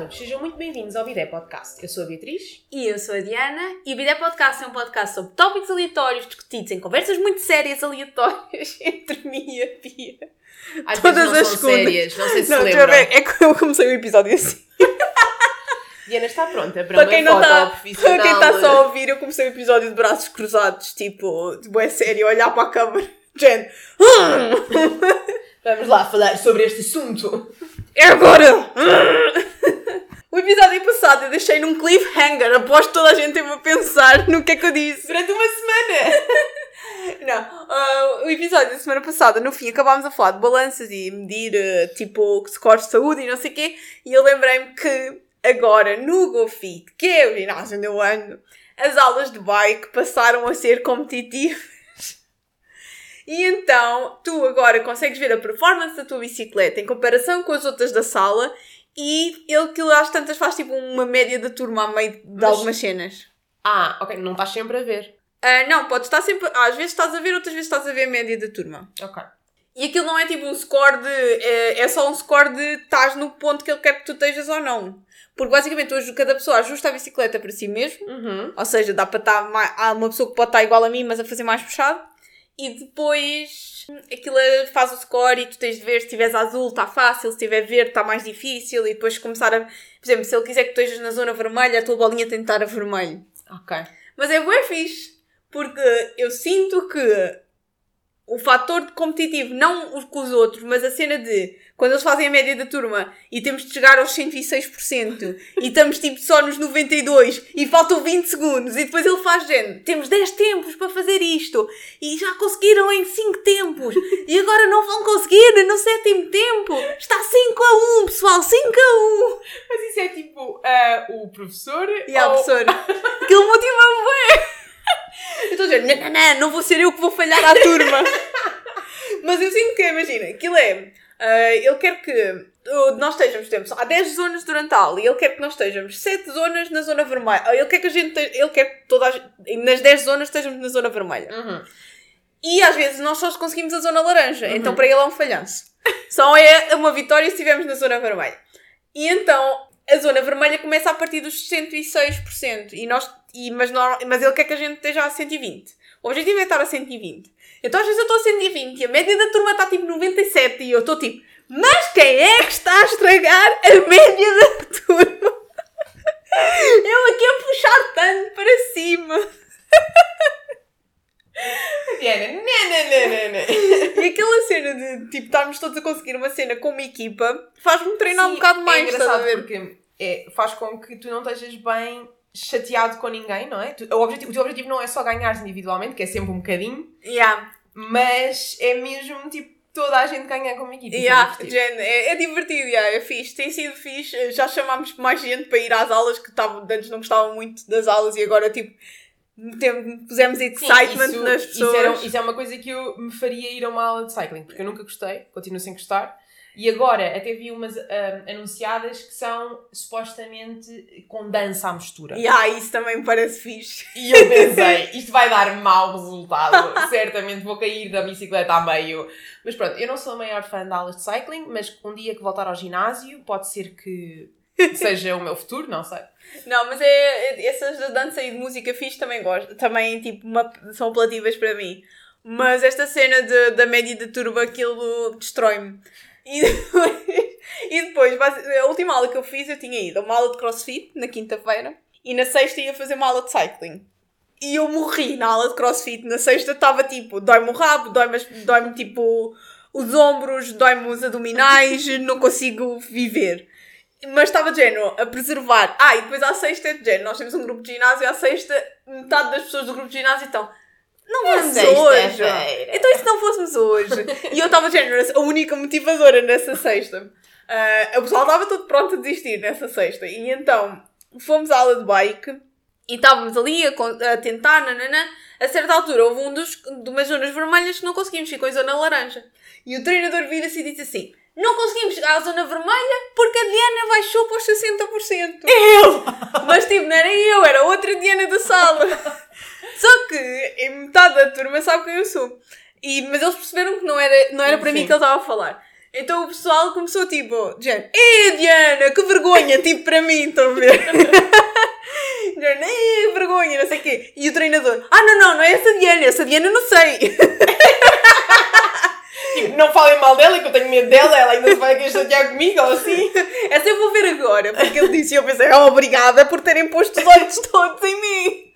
Todos, sejam muito bem-vindos ao Bidé Podcast. Eu sou a Beatriz. E eu sou a Diana. E o Bidé Podcast é um podcast sobre tópicos aleatórios discutidos em conversas muito sérias aleatórias entre mim e a Pia. Às Todas as sérias, não sei se Não, se lembram. ver, é que eu comecei o episódio assim. Diana está pronta para, Para quem, não tá, profissional. para quem está só a ouvir, eu comecei o episódio de braços cruzados, tipo, tipo é sério, olhar para a câmara. Jen, Vamos lá falar sobre este assunto. É agora! O episódio passado eu deixei num cliffhanger, após toda a gente teve a pensar no que é que eu disse. Durante uma semana. Não, ah, o episódio da semana passada, no fim, acabámos a falar de balanças e medir, eh, tipo, scores de saúde e não sei o quê, e eu lembrei-me que agora, no GoFit, que é o ginásio onde eu ando, as aulas de bike passaram a ser competitivas. E então, tu agora consegues ver a performance da tua bicicleta em comparação com as outras da sala e ele que às tantas faz tipo uma média da turma a meio de Mas- algumas cenas. Ah, ok, não estás sempre a ver. Ah, não, pode estar sempre. Às vezes estás a ver, outras vezes estás a ver a média da turma. Ok. E aquilo não é tipo um score de. É, é só um score de estás no ponto que ele quer que tu estejas ou não. Porque basicamente hoje cada pessoa ajusta a bicicleta para si mesmo. Uhum. Ou seja, dá para estar. Mais, há uma pessoa que pode estar igual a mim, mas a fazer mais puxado. E depois aquilo faz o score e tu tens de ver se estiveres azul está fácil, se estiver verde está mais difícil. E depois começar a. Por exemplo, se ele quiser que tu estejas na zona vermelha, a tua bolinha tem de estar a vermelho. Ok. Mas é bué fixe, porque eu sinto que o fator de competitivo, não os com os outros, mas a cena de quando eles fazem a média da turma e temos de chegar aos 106% e estamos tipo só nos 92 e faltam 20 segundos e depois ele faz género, temos 10 tempos para fazer isto e já conseguiram em 5 tempos e agora não vão conseguir no sétimo tempo. Está 5 a 1, pessoal, 5 a 1. Mas isso é tipo ah, o professor E a ou- professora, aquilo motiva-me bué. Eu estou a dizer, não, não, não, não vou ser eu que vou falhar à turma. Mas eu sinto que, imagina, aquilo é, ah, ele quer que uh, nós estejamos, por exemplo, há 10 zonas durante a aula e ele quer que nós estejamos 7 zonas na zona vermelha. Ele quer que a gente, te- ele quer que todas, as- nas 10 zonas estejamos na zona vermelha. Uhum. E às vezes nós só conseguimos a zona laranja, Uhum. então para ele é um falhanço. Só é uma vitória se estivermos na zona vermelha. E então a zona vermelha começa a partir dos 106%. E nós, e, mas, mas ele quer que a gente esteja a 120. O objetivo é estar a 120. Então às vezes eu estou a 120 e a média da turma está tipo 97 e eu estou tipo, mas quem é que está a estragar a média da turma? Ele aqui a puxar tanto para cima. Diana, não, não, não, não, não. E aquela cena de tipo estarmos todos a conseguir uma cena como equipa faz-me treinar um Sim, bocado mais, é estás a engraçado porque é, faz com que tu não estejas bem chateado com ninguém, não é? O, objetivo, o teu objetivo não é só ganhares individualmente, que é sempre um bocadinho, Yeah. mas é mesmo tipo toda a gente ganhar como equipe. isso é Yeah, divertido. Jen, é, é divertido, yeah, é fixe, tem sido fixe. Já chamámos mais gente para ir às aulas que antes não gostavam muito das aulas e agora tipo tem- pusemos Sim, excitement isso- nas isso pessoas. era- Isso, é uma coisa que eu me faria ir a uma aula de cycling, porque eu nunca gostei, continuo sem gostar. E agora até vi umas ah, anunciadas que são supostamente com dança à mistura. Yeah, isso também me parece fixe. E eu pensei, isto vai dar mau resultado. Certamente vou cair da bicicleta a meio. Mas pronto, eu não sou a maior fã de aulas de cycling, mas um dia que voltar ao ginásio, pode ser que seja o meu futuro, não sei. Não, mas é, é- essas da dança e de música fixe também gosto. Também, tipo, uma- são apelativas para mim. Mas esta cena de- da média de turba, aquilo destrói-me. E depois, e depois, a última aula que eu fiz, eu tinha ido a uma aula de crossfit, na quinta-feira, e na sexta ia fazer uma aula de cycling. E eu morri na aula de crossfit. Na sexta estava tipo, dói-me o rabo, dói-me dói-me tipo os ombros, dói-me os abdominais, não consigo viver. Mas estava de género a preservar. Ah, e depois à sexta é de género. Nós temos um grupo de ginásio à sexta metade das pessoas do grupo de ginásio estão. Não vamos hoje. sexta-feira. Então e se não fôssemos hoje? E eu estava género, a única motivadora nessa sexta. Ah, o pessoal estava todo pronto a desistir nessa sexta. E então fomos à aula de bike e estávamos ali a, a tentar, nananã. A certa altura houve um dos, de umas zonas vermelhas que não conseguimos, ficou em zona laranja. E o treinador vira-se e disse assim: Não conseguimos chegar à zona vermelha porque a Diana baixou para os 60%. Eu! Mas tipo, não era eu, era outra Diana da sala. Só que em metade da turma sabe quem eu sou. E, mas eles perceberam que não era, não era para mim que ele estava a falar. Então o pessoal começou tipo, Diana, Ei Diana, que vergonha, tipo para mim, estão a ver? Diana, Ei, que vergonha, não sei o quê. E o treinador, ah não, não, não é essa Diana, essa Diana não sei. Tipo, não falem mal dela, que eu tenho medo dela, ela ainda se vai querer chatear comigo ou assim. Essa eu vou ver agora, porque ele disse e eu pensei, oh, obrigada por terem posto os olhos todos em mim.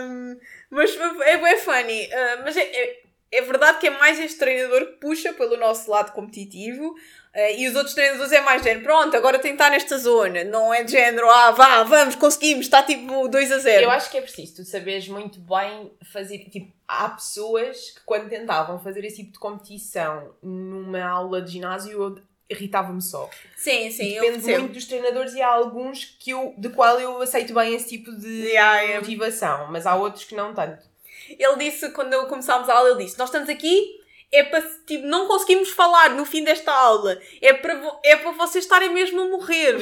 Um, mas é, é funny. Uh, mas é, é, é, verdade que é mais este treinador que puxa pelo nosso lado competitivo. Uh, e os outros treinadores é mais género, pronto, agora tem que estar nesta zona, não é de género, ah, vá, vamos, conseguimos, está tipo 2 a 0. Eu acho que é preciso tu saberes muito bem fazer, tipo, há pessoas que quando tentavam fazer esse tipo de competição numa aula de ginásio, irritava-me só. Sim, sim, Depende muito dos treinadores e há alguns que eu, de qual eu aceito bem esse tipo de yeah, motivação, mas há outros que não tanto. Ele disse, quando começámos a aula, ele disse, nós estamos aqui é para, tipo, não conseguimos falar no fim desta aula. É para, é para vocês estarem mesmo a morrer.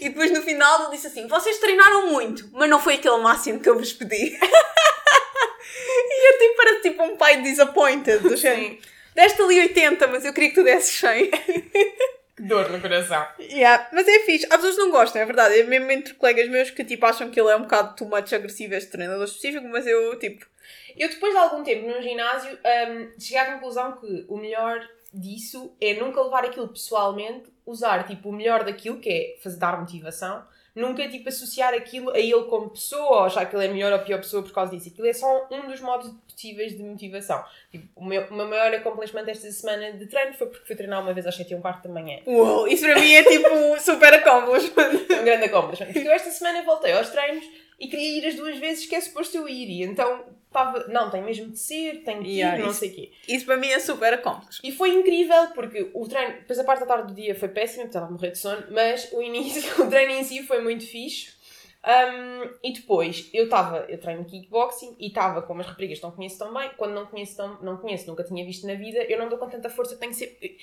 e depois no final ele disse assim: vocês treinaram muito, mas não foi aquele máximo que eu vos pedi. e eu tipo, parece tipo um pai disappointed. Do Sim. Deste ali 80, mas eu queria que tu desses 100. Que dor no coração. Yeah, mas é fixe. Há pessoas que não gostam, é verdade. É mesmo entre colegas meus que tipo, acham que ele é um bocado too much agressivo, este treinador específico, mas eu tipo eu depois de algum tempo no ginásio um, cheguei à conclusão que o melhor disso é nunca levar aquilo pessoalmente, usar tipo o melhor daquilo, que é fazer, dar motivação, nunca tipo associar aquilo a ele como pessoa ou achar que ele é melhor ou pior pessoa por causa disso. Aquilo é só um dos modos possíveis de motivação. Tipo, o meu, o meu maior accomplishment esta semana de treino foi porque fui treinar uma vez às 7 e um quarto da manhã. Uou, isso para mim é tipo super accomplishment. um grande accomplishment. Porque eu esta semana voltei aos treinos e queria ir as duas vezes que é suposto eu ir. E então estava, não, tem mesmo de ser, tem de ir, yeah, não isso, sei o quê. Isso para mim é super accomplished. E foi incrível, porque o treino, depois a parte da tarde do dia foi péssima, porque estava a morrer de sono, mas o início, o treino em si foi muito fixe. Um, e depois, eu estava, eu treino kickboxing e estava com umas raparigas que não conheço tão bem, quando não conheço, tão, não conheço, nunca tinha visto na vida, eu não dou com tanta força, tenho sempre...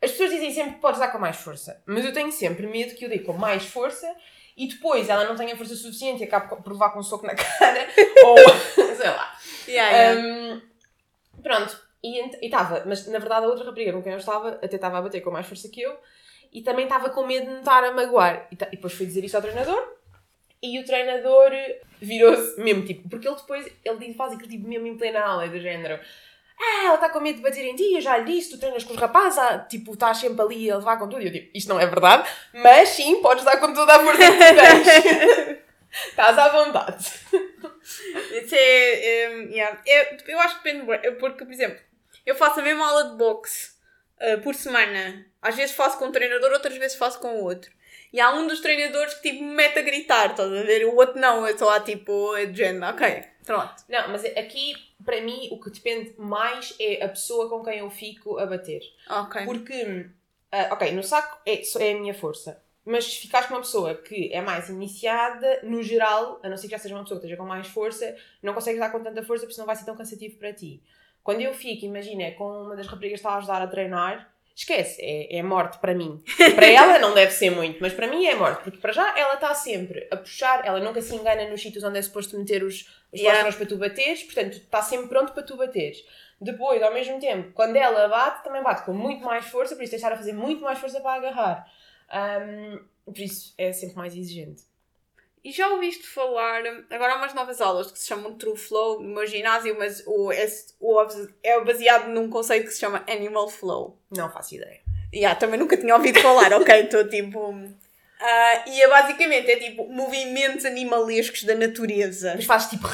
As pessoas dizem sempre que podes dar com mais força, mas eu tenho sempre medo que eu dê com mais força e depois ela não tenha força suficiente e acabe por levar com um soco na cara, ou sei lá. Yeah, yeah. Um, pronto, e estava, mas na verdade a outra rapariga com quem eu estava até estava a bater com mais força que eu e também estava com medo de me estar a magoar. E, e depois fui dizer isso ao treinador e o treinador virou-se mesmo tipo, porque ele depois ele faz aquilo tipo mesmo em plena aula, do género. Ah, ela está com medo de bater em ti, eu já lhe disse, tu treinas com os rapazes, ah, tipo, estás sempre ali a levar com tudo. E eu digo, isto não é verdade, mas sim, podes dar com toda a força que tens. Estás à vontade. Isso é, um, yeah. eu, eu acho que depende, porque, por exemplo, eu faço a mesma aula de boxe uh, por semana. Às vezes faço com um treinador, outras vezes faço com o outro. E há um dos treinadores que tipo me mete a gritar, estás a ver? O outro não, eu estou lá tipo, é de género, ok, pronto. Não, mas aqui, para mim, o que depende mais é a pessoa com quem eu fico a bater. Ok. Porque, uh, ok, no saco é, é a minha força. Mas se ficares com uma pessoa que é mais iniciada, no geral, a não ser que já seja uma pessoa que esteja com mais força, não consegues dar com tanta força porque senão vai ser tão cansativo para ti. Quando eu fico, imagina, com uma das raparigas que está a ajudar a treinar, esquece, é, é morte para mim. Para ela não deve ser muito, mas para mim é morte, porque para já ela está sempre a puxar, ela nunca se engana nos sítios onde é suposto meter os, os yeah. para tu bateres, portanto está sempre pronto para tu bateres. Depois, ao mesmo tempo, quando ela bate, também bate com muito mais força, por isso deixar a fazer muito mais força para agarrar. Um, por isso é sempre mais exigente. E já ouviste falar, agora há umas novas aulas que se chamam True Flow no meu ginásio, mas o, o, é baseado num conceito que se chama Animal Flow. Não faço ideia. Yeah, também nunca tinha ouvido falar, ok? Estou tipo. Uh, e é basicamente é tipo movimentos animalescos da natureza. Mas faz tipo.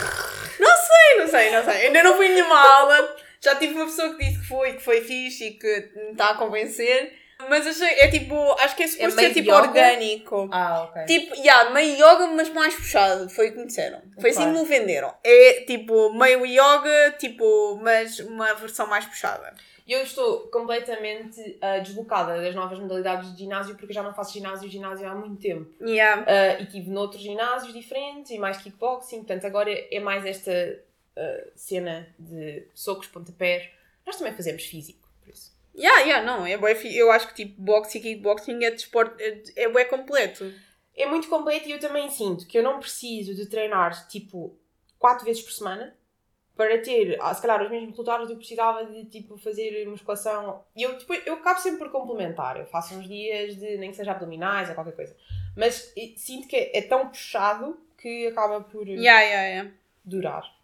Não sei, não sei, não sei. Ainda não fui nenhuma aula. Já tive uma pessoa que disse que foi, que foi fixe e que me está a convencer. Mas achei, é tipo, acho que é suposto é ser tipo yoga? orgânico. Ah, ok. Tipo, yeah, meio yoga, mas mais puxado. Foi o que me disseram. Foi assim que me venderam. É tipo, meio yoga, tipo, mas uma versão mais puxada. Eu estou completamente uh, deslocada das novas modalidades de ginásio porque já não faço ginásio ginásio há muito tempo. Yeah. Uh, e estive noutros ginásios diferentes e mais kickboxing, portanto agora é mais esta uh, cena de socos, pontapés. Nós também fazemos físico. Yeah, yeah, não, é bué, eu acho que tipo boxe e kickboxing é desporto, é, é bué completo. É muito completo e eu também sinto que eu não preciso de treinar tipo quatro vezes por semana para ter, ah, se calhar, os mesmos resultados, eu precisava de, tipo, fazer musculação. E eu, depois, eu acabo sempre por complementar. Eu faço uns dias de, nem que seja abdominais ou qualquer coisa. Mas sinto que é, é tão puxado que acaba por Yeah, yeah, yeah. durar.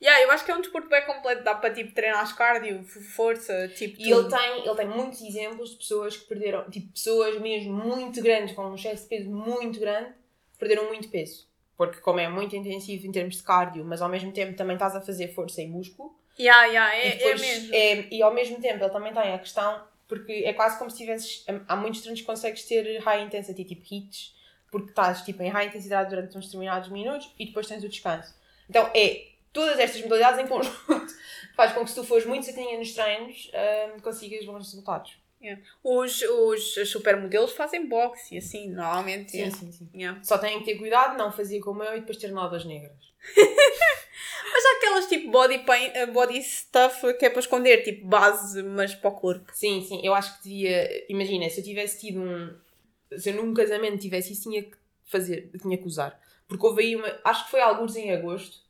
Yeah, eu acho que é um desporto bem completo. Dá para tipo treinar cardio, força, tipo. E ele tem, ele tem muitos exemplos de pessoas que perderam, tipo, pessoas mesmo muito grandes, com um excesso de peso muito grande, perderam muito peso. Porque como é muito intensivo em termos de cardio, mas ao mesmo tempo também estás a fazer força e músculo, Yeah, yeah, é, e, é depois, mesmo. é- e ao mesmo tempo ele também tem a questão, porque é quase como se tivesses, há muitos treinos que consegues ter high intensity, tipo hits, porque estás tipo, em high intensidade durante uns determinados minutos e depois tens o descanso. Então é todas estas modalidades em conjunto faz com que se tu fores muito certinha nos treinos hum, consigas bons resultados. Os, os, os supermodelos fazem boxe assim, normalmente. Sim, yeah. sim, sim. Yeah. Só têm que ter cuidado, não fazer como eu e depois ter novas negras. Mas há aquelas tipo body, paint, eh, body stuff que é para esconder, tipo base, mas para o corpo. Sim, sim, eu acho que devia. Imagina, se eu tivesse tido um. Se eu num casamento tivesse isso, tinha que fazer, tinha que usar. Porque houve aí uma. Acho que foi alguns em agosto.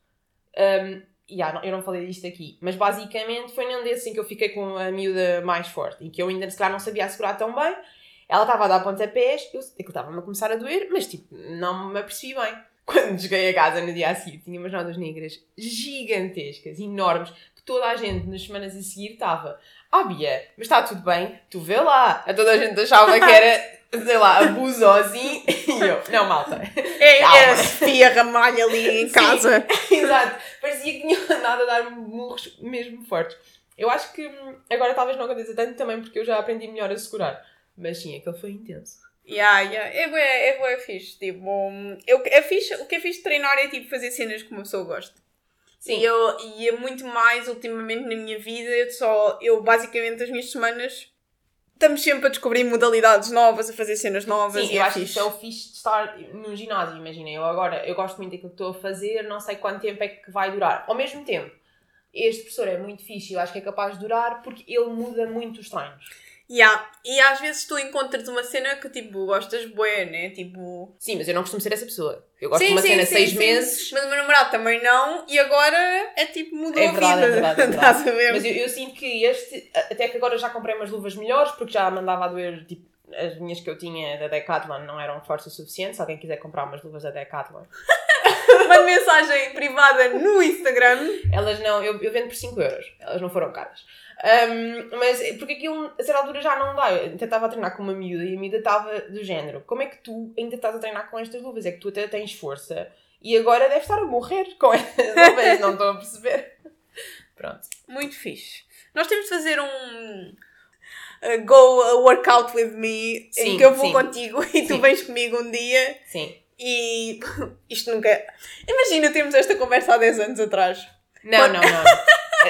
Um, e ah, não- eu não falei disto aqui, mas basicamente foi num desses em que eu fiquei com a miúda mais forte e que eu ainda se calhar não sabia assegurar tão bem. Ela estava a dar pontapés, eu, aquilo estava-me a começar a doer, mas tipo, não me apercebi bem. Quando cheguei a casa no dia a seguir, tinha umas notas negras gigantescas, enormes, que toda a gente nas semanas a seguir estava ah, Bia, mas está tudo bem, tu vê lá. A toda a gente achava que era, sei lá, abuso ou assim. E eu, não, malta. É, é a Sofia Ramalho ali em Sim. casa. Exato. Parecia que tinha andado a dar murros mesmo fortes. Eu acho que hum, agora talvez não aconteça tanto também porque eu já aprendi melhor a segurar. Mas sim, aquele foi intenso. Yeah, yeah. É bué, é bué fixe. Tipo, hum, eu, é fixe, o que é fixe de treinar é tipo fazer cenas que uma pessoa gosta. Sim. E, eu, e é muito mais ultimamente na minha vida. Eu só, eu basicamente as minhas semanas estamos sempre a descobrir modalidades novas, a fazer cenas novas. Sim, e eu é acho que fixe. isso é o fixe de estar no ginásio, imagina. Eu agora, eu gosto muito daquilo que estou a fazer, não sei quanto tempo é que vai durar. Ao mesmo tempo, este professor é muito fixe, eu acho que é capaz de durar porque ele muda muito os treinos. Yeah. E às vezes tu encontras uma cena que tipo gostas bué, né? Tipo. Sim, mas eu não costumo ser essa pessoa. Eu gosto Sim, de uma sim, cena sim, seis sim. meses, Mas o meu namorado também não, e agora é tipo mudou É a verdade, vida. é verdade, é verdade. Estás a ver? Mas eu, eu sinto que este, até que agora já comprei umas luvas melhores, porque já mandava a doer, tipo, as minhas que eu tinha da Decathlon não eram força suficiente. Se alguém quiser comprar umas luvas da Decathlon, Manda mensagem privada no Instagram. elas não, eu, eu vendo por 5 euros, elas não foram caras. Ahm, mas porque aquilo a certa altura já não dá. Eu até estava a treinar com uma miúda e a miúda estava do género: como é que tu ainda estás a treinar com estas luvas? É que tu até tens força e agora deves estar a morrer com estas luvas, não estou a perceber. Pronto. Muito fixe. Nós temos de fazer um uh, go a workout with me em Sim, que eu vou sim. contigo e tu Sim. vens comigo um dia Sim. E isto nunca. Imagina termos esta conversa há 10 anos atrás. Não, não, não.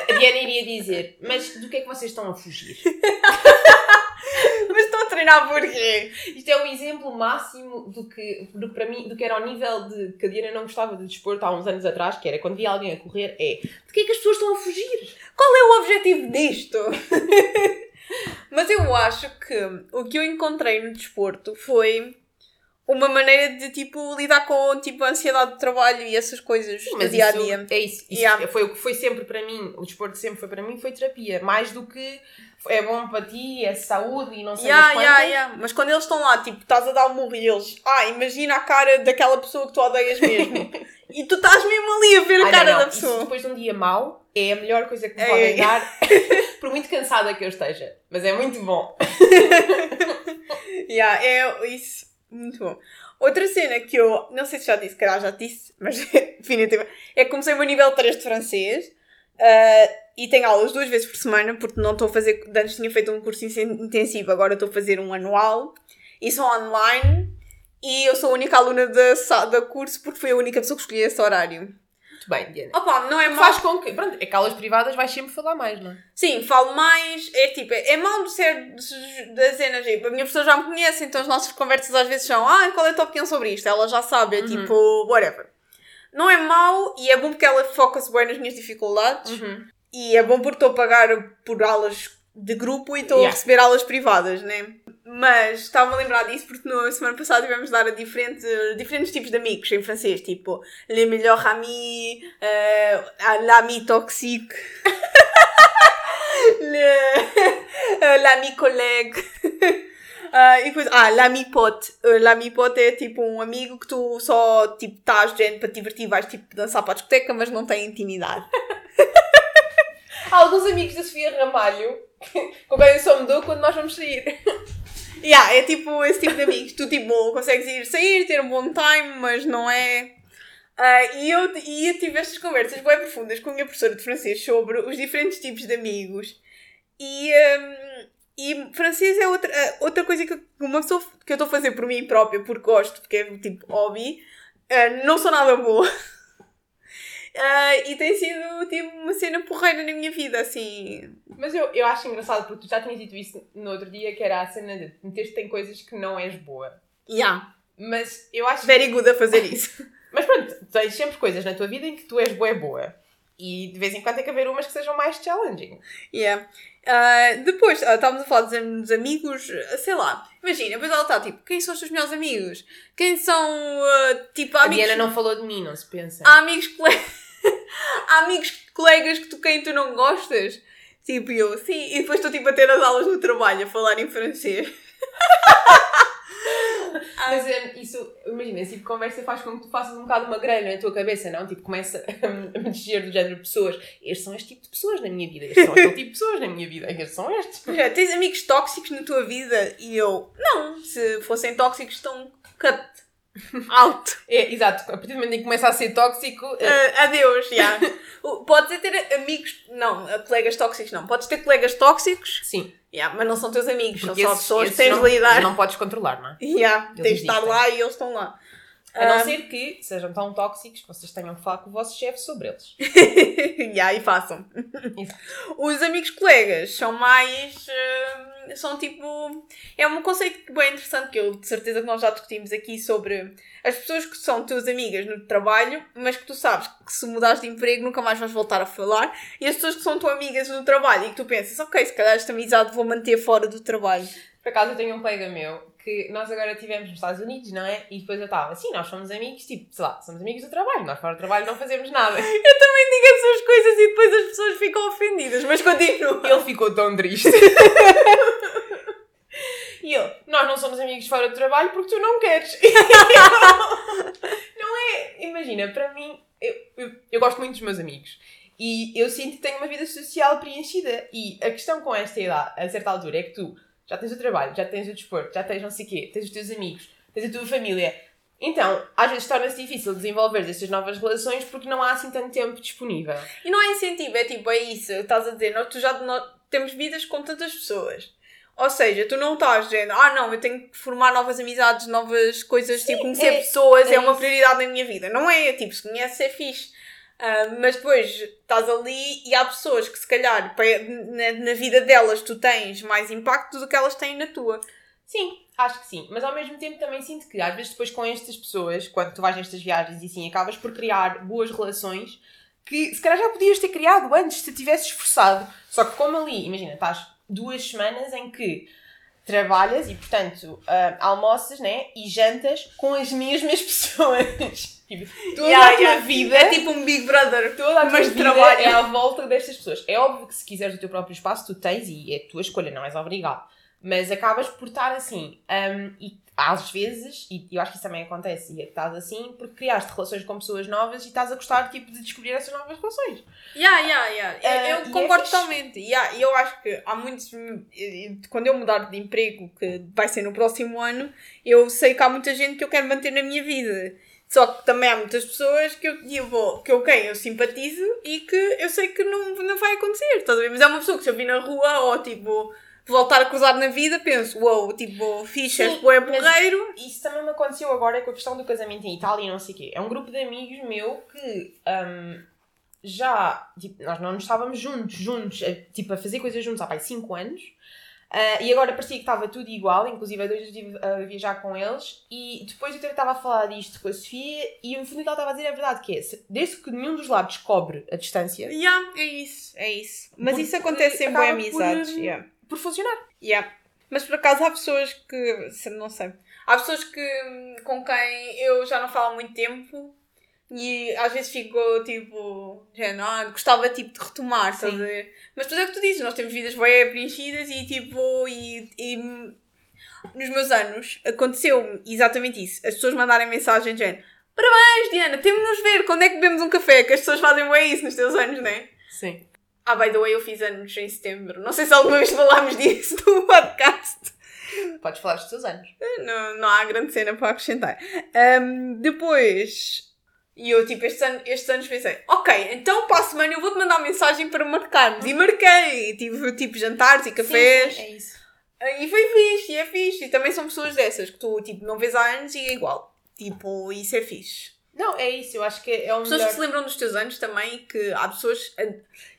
A Diana iria dizer, mas do que é que vocês estão a fugir? Mas estou a treinar porquê? Isto é o exemplo máximo do que, do para mim, do que era ao nível de que a Diana não gostava de desporto há uns anos atrás, que era quando via alguém a correr, é do que é que as pessoas estão a fugir? Qual é o objetivo disto? Mas eu acho que o que eu encontrei no desporto foi uma maneira de tipo lidar com tipo a ansiedade do trabalho e essas coisas do Mas dia a isso dia. É isso. isso Yeah. foi o que foi sempre para mim, o desporto sempre foi para mim, foi terapia. Mais do que é bom para ti, é saúde e não sei Yeah, das yeah, yeah. Mas quando eles estão lá, tipo, estás a dar um murro e eles, ah, imagina a cara daquela pessoa que tu odeias mesmo. e tu estás mesmo ali a ver a cara não, não. da Isso pessoa. depois de um dia mau é a melhor coisa que me É. podem dar, por muito cansada que eu esteja. Mas é muito bom. Yeah, é isso. Muito bom. Outra cena que eu, não sei se já disse, se calhar já disse, mas definitivamente, é que comecei o meu nível 3 de francês ah, e tenho aulas duas vezes por semana, porque não estou a fazer, antes tinha feito um curso in- intensivo, agora estou a fazer um anual e são online e eu sou a única aluna da, da curso porque fui a única pessoa que escolhi esse horário. Muito bem, Diana. Opa, não é mau. Faz com que. Pronto, é que aulas privadas vais sempre falar mais, não é? Sim, falo mais. É tipo, é é mal de ser das cenas. Tipo, a minha professora já me conhece, então as nossas conversas às vezes são: Ah, qual é a tua opinião sobre isto? Ela já sabe, é Uhum. tipo, whatever. Não é mau e é bom porque ela foca-se bem nas minhas dificuldades Uhum. e é bom porque estou a pagar por aulas de grupo e estou Yeah. a receber aulas privadas, né? Mas estava a lembrar disso porque na semana passada tivemos de dar a diferente, diferentes tipos de amigos em francês, tipo Le Meilleur Ami, uh, L'Ami Toxique, L'Ami Collègue. Uh, e depois, ah, l'ami pote. Uh, l'ami pote é tipo um amigo que tu só tipo estás gente para te divertir, vais tipo dançar para a discoteca, mas não tem intimidade. Há alguns amigos da Sofia Ramalho com quem eu só me dou quando nós vamos sair. Yeah, é tipo esse tipo de amigos. Tu tipo consegues ir sair, ter um bom time, mas não é. Uh, e, eu, e eu tive estas conversas bem profundas com a minha professora de francês sobre os diferentes tipos de amigos. E, um, e francês é outra, outra coisa que uma pessoa que eu estou a fazer por mim própria, porque gosto, porque é tipo hobby, uh, não sou nada boa. Uh, e tem sido tipo uma cena porreira na minha vida, assim. Mas eu, eu acho engraçado porque tu já tinhas dito isso no outro dia, que era a cena de meter-te em coisas que não és boa. Yeah. Mas eu acho. Very good a fazer isso. Mas pronto, tens sempre coisas na tua vida em que tu és boa, boa. E de vez em quando tem que haver umas que sejam mais challenging. Yeah. Uh, depois, uh, estávamos a falar dos amigos, sei lá. Imagina, depois ela está tipo, quem são os teus melhores amigos? Quem são, uh, tipo, amigos... A Diana não falou de mim, não se pensa. Há amigos colegas... Há amigos, colegas que tu, quem tu não gostas? Tipo, eu, sim. E depois estou tipo a ter as aulas no trabalho a falar em francês. Mas é, isso, imagina, esse tipo de conversa faz com que tu faças um bocado uma grelha na tua cabeça, não? Tipo, começa a mexer do género de pessoas. Estes são este tipo de pessoas na minha vida, estes são aquele tipo de pessoas na minha vida, estes são estes. É, tens amigos tóxicos na tua vida e eu, não, se fossem tóxicos, estão cut. Out. É, exato. A partir do momento em que começa a ser tóxico. Uh, adeus, já. Podes ter amigos. Não, colegas tóxicos não. Podes ter colegas tóxicos. Sim. Yeah, mas não são teus amigos, Porque são só pessoas que tens de lidar. Não podes controlar, não é? Yeah, tens de estar lá e eles estão lá. A não um, ser que sejam tão tóxicos que vocês tenham que falar com o vosso chefe sobre eles. yeah, e façam. Exato. Os amigos colegas são mais. Uh, são tipo. É um conceito bem interessante que eu de certeza que nós já discutimos aqui sobre as pessoas que são tuas amigas no trabalho, mas que tu sabes que se mudares de emprego nunca mais vais voltar a falar, e as pessoas que são tuas amigas no trabalho e que tu pensas, ok, se calhar esta amizade vou manter fora do trabalho. Por acaso eu tenho um colega meu que nós agora estivemos nos Estados Unidos, não é? E depois eu estava assim, nós somos amigos, tipo, sei lá, somos amigos do trabalho, nós fora do trabalho não fazemos nada. Eu também digo essas coisas e depois as pessoas ficam ofendidas, mas continuo. Ele ficou tão triste. e eu, nós não somos amigos fora do trabalho porque tu não queres. não é? Imagina, para mim, eu, eu, eu gosto muito dos meus amigos. E eu sinto que tenho uma vida social preenchida. E a questão com esta idade, a certa altura, é que tu já tens o trabalho, já tens o desporto, já tens não sei o quê, tens os teus amigos, tens a tua família. Então, às vezes torna-se difícil desenvolver estas novas relações porque não há assim tanto tempo disponível. E não é incentivo, é tipo, é isso, estás a dizer, nós, tu já nós, temos vidas com tantas pessoas. Ou seja, tu não estás dizendo, ah não, eu tenho que formar novas amizades, novas coisas, Sim, tipo, conhecer é, pessoas é, é uma prioridade na minha vida. Não é, tipo, se conheces é fixe. Uh, mas depois estás ali e há pessoas que se calhar na, na, vida delas tu tens mais impacto do que elas têm na tua. Sim, acho que sim. Mas ao mesmo tempo também sinto que às vezes depois com estas pessoas, quando tu vais nestas viagens e sim, acabas por criar boas relações que se calhar já podias ter criado antes se tivesses esforçado. Só que como ali, imagina, estás duas semanas em que trabalhas e portanto uh, almoças né, e jantas com as mesmas pessoas. Tipo, toda yeah, a tua yeah. vida é tipo um Big Brother, toda a tua mas vida trabalho. é à volta destas pessoas. É óbvio que se quiseres o teu próprio espaço, tu tens e é a tua escolha, não és obrigado. Mas acabas por estar assim. Um, e às vezes, e eu acho que isso também acontece, e é estás assim porque criaste relações com pessoas novas e estás a gostar tipo, de descobrir essas novas relações. Yeah, yeah, yeah. Uh, eu, eu concordo é totalmente. E yeah, eu acho que há muitos. Quando eu mudar de emprego, que vai ser no próximo ano, eu sei que há muita gente que eu quero manter na minha vida. Só que também há muitas pessoas que eu, eu vou, que eu quem eu simpatizo e que eu sei que não, não vai acontecer, estás a ver? Mas é uma pessoa que se eu vi na rua ou tipo voltar a cruzar na vida, penso, uou, wow, tipo, fichas, é porreiro. Isso também me aconteceu agora com a questão do casamento em Itália e não sei o quê. É um grupo de amigos meu que um, já, tipo, nós não estávamos juntos, juntos, a, tipo, a fazer coisas juntos há 5 anos. Uh, e agora parecia que estava tudo igual, inclusive a dois eu estive a viajar com eles. E depois eu estava a falar disto com a Sofia, e no fundo ela estava a dizer a verdade: que é desde que nenhum dos lados cobre a distância. Yeah, é isso, é isso. Mas isso acontece em boas amizades. Por, yeah. Por funcionar. Yeah. Mas por acaso há pessoas que. Não sei. Há pessoas que, com quem eu já não falo há muito tempo e às vezes fico tipo. género, ah, gostava tipo de retomar, estás a ver? Mas tudo é o que tu dizes, nós temos vidas bem preenchidas e tipo. E, e nos meus anos aconteceu exatamente isso. As pessoas mandarem mensagem de género. Parabéns, Diana, temos de nos ver. Quando é que bebemos um café? Que as pessoas fazem bem isso nos teus anos, não é? Sim. Ah, by the way, eu fiz anos em setembro. Não sei se alguma vez falámos disso no podcast. Podes falar dos teus anos. Não, não há grande cena para acrescentar. Ahm, depois, e eu, tipo, estes anos, estes anos pensei, ok, então para a semana eu vou-te mandar mensagem para marcarmos. E marquei. Tive, tipo, jantares e cafés. Sim, sim, é isso. E foi fixe, e é fixe. E também são pessoas dessas que tu, tipo, não vês há anos e é igual. Tipo, isso é fixe. Não, é isso. Eu acho que é o Pessoas melhor. que se lembram dos teus anos também, que há pessoas.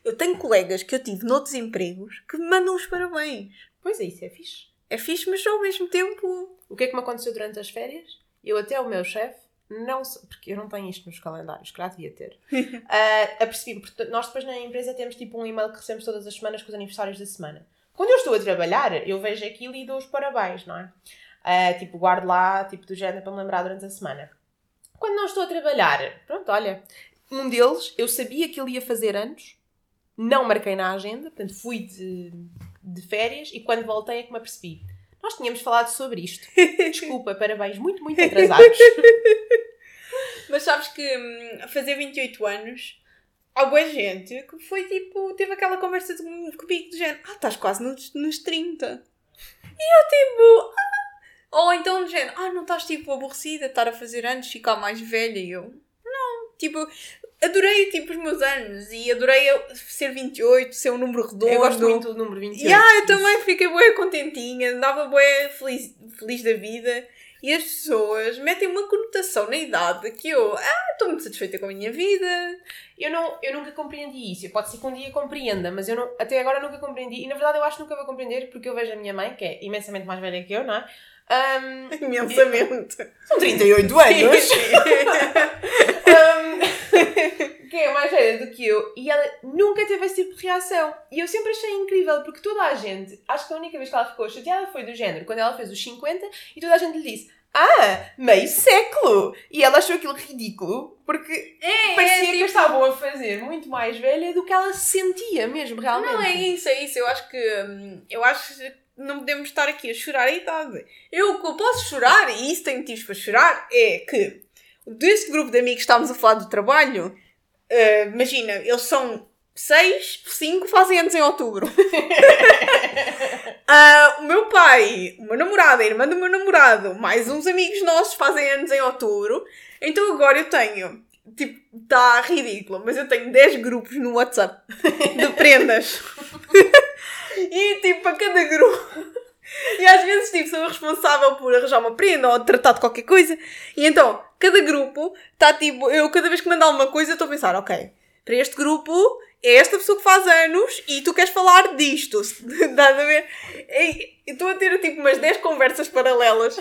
Eu tenho colegas que eu tive noutros empregos que me mandam os parabéns. Pois é, isso é fixe. É fixe, mas ao mesmo tempo. O que é que me aconteceu durante as férias? Eu até o meu chefe, não porque eu não tenho isto nos calendários, que já devia ter, ah, apercebi porque nós depois na empresa temos tipo um e-mail que recebemos todas as semanas com os aniversários da semana. Quando eu estou a trabalhar, eu vejo aquilo e dou os parabéns, não é? Ah, tipo, guardo lá, tipo, do género para me lembrar durante a semana. Quando não estou a trabalhar, pronto, olha, um deles, eu sabia que ele ia fazer anos, não marquei na agenda, portanto fui de, de férias e quando voltei é que me apercebi. Nós tínhamos falado sobre isto. Desculpa, parabéns, muito, muito atrasados. Mas sabes que hum, fazer 28 anos, há boa gente que foi tipo, teve aquela conversa comigo do género, ah, estás quase nos, nos 30. E eu tipo, ah. Ou então do género, ah, não estás tipo aborrecida de estar a fazer anos, ficar mais velha. E eu, não, tipo, adorei tipo os meus anos e adorei ser 28, ser um número redondo. Eu gosto muito do número 28. Yeah, eu também fiquei bué contentinha, andava bué feliz, feliz da vida. E as pessoas metem uma conotação na idade que eu, ah, estou muito satisfeita com a minha vida. Eu, não, eu nunca compreendi isso. Pode ser que um dia compreenda, mas eu não, até agora nunca compreendi. E na verdade eu acho que nunca vou compreender porque eu vejo a minha mãe, que é imensamente mais velha que eu, não é? Ahm, Imensamente. são 38 anos. Ahm, que é mais velha do que eu. E ela nunca teve esse tipo de reação. E eu sempre achei incrível porque toda a gente, acho que a única vez que ela ficou chateada foi do género, quando ela fez os 50 e toda a gente lhe disse. Ah, meio século! E ela achou aquilo ridículo porque É, parecia é, que tipo, a estavam a fazer muito mais velha do que ela se sentia mesmo, realmente. Não, é isso, é isso. Eu acho que hum, eu acho que não podemos estar aqui a chorar a idade. Eu o que eu posso chorar, e isso tenho motivos para chorar, é que deste grupo de amigos que estávamos a falar do trabalho, eh, imagina, eles são seis, cinco fazem anos em outubro. Ah, o meu pai, o meu namorado, a irmã do meu namorado, mais uns amigos nossos fazem anos em outubro. Então agora eu tenho, tipo, está ridículo, mas eu tenho 10 grupos no WhatsApp de prendas. e tipo, para cada grupo. E às vezes, tipo, sou responsável por arranjar uma prenda ou tratar de qualquer coisa. E então, cada grupo está tipo, eu cada vez que mandar alguma coisa estou a pensar, ok, para este grupo é esta pessoa que faz anos e tu queres falar disto. Estás a ver? Estou a ter tipo umas 10 conversas paralelas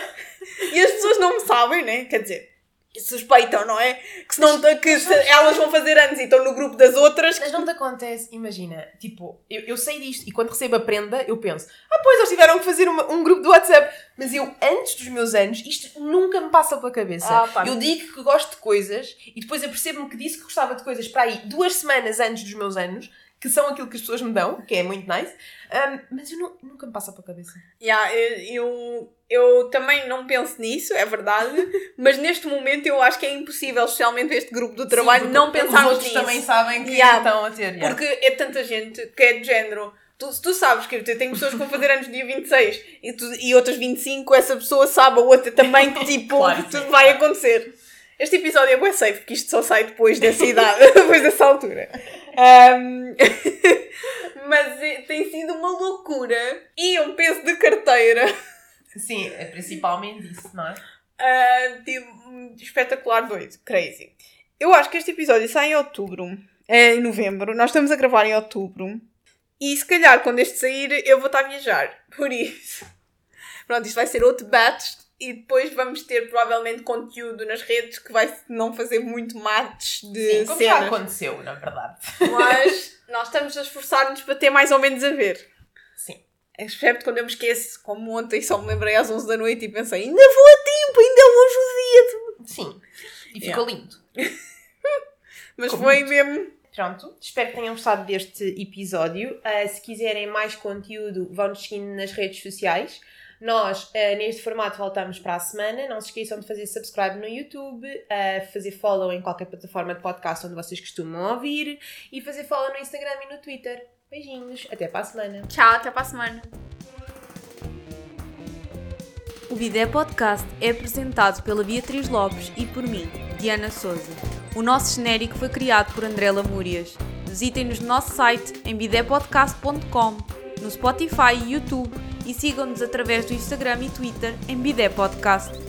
e as pessoas não me sabem, né? Quer dizer, suspeitam, não é? Que, senão, que se elas vão fazer anos e estão no grupo das outras. Mas não te acontece, imagina, tipo, eu, eu sei disto e quando recebo a prenda eu penso, ah, pois eles tiveram que fazer uma- um grupo do WhatsApp. Mas eu, antes dos meus anos, isto nunca me passa pela cabeça. Ah, pá, eu não. digo que gosto de coisas e depois eu percebo-me que disse que gostava de coisas para aí duas semanas antes dos meus anos, que são aquilo que as pessoas me dão, que é muito nice, Ahm, mas eu não- nunca me passa pela cabeça. Yeah, eu, eu, eu também não penso nisso, é verdade, mas neste momento eu acho que é impossível, especialmente este grupo do trabalho, Sim, não porque pensarmos Os outros nisso. também sabem que Yeah. estão a ter. yeah. Porque é tanta gente que é de género. Tu, tu sabes que eu tenho pessoas que vão fazer anos dia 26 e, tu, e outras 25, essa pessoa sabe a outra também que tipo, Claro, tudo vai acontecer. Este episódio é bem safe, porque isto só sai depois dessa idade, depois dessa altura. Ahm, mas é- tem sido uma loucura e um peso de carteira Sim, é principalmente isso, não é? ah, tipo, espetacular doido, crazy. Eu acho que este episódio sai em outubro, é, em novembro. Nós estamos a gravar em outubro. E se calhar quando este sair eu vou estar a viajar. Por isso. Pronto, isto vai ser outro batch. E depois vamos ter provavelmente conteúdo nas redes que vai não fazer muito match de Sim, como já cenas. aconteceu, na verdade. Mas nós estamos a esforçar-nos para ter mais ou menos a ver. Sim. Excepto quando eu me esqueço, como ontem só me lembrei às 11 da noite e pensei, ainda vou a tempo, ainda é hoje o dia. Sim. E ficou lindo. Mas foi muito. mesmo. Pronto, espero que tenham gostado deste episódio. Uh, se quiserem mais conteúdo, vão-nos seguindo nas redes sociais. Nós, uh, neste formato, voltamos para a semana. Não se esqueçam de fazer subscribe no YouTube, uh, fazer follow em qualquer plataforma de podcast onde vocês costumam ouvir e fazer follow no Instagram e no Twitter. Beijinhos, até para a semana. Tchau, até para a semana. O Bidé Podcast é apresentado pela Beatriz Lopes e por mim, Diana Souza. O nosso genérico foi criado por André Lamúrias. Visitem-nos no nosso site em bidépodcast.com, no Spotify e YouTube e sigam-nos através do Instagram e Twitter em Bidé Podcast.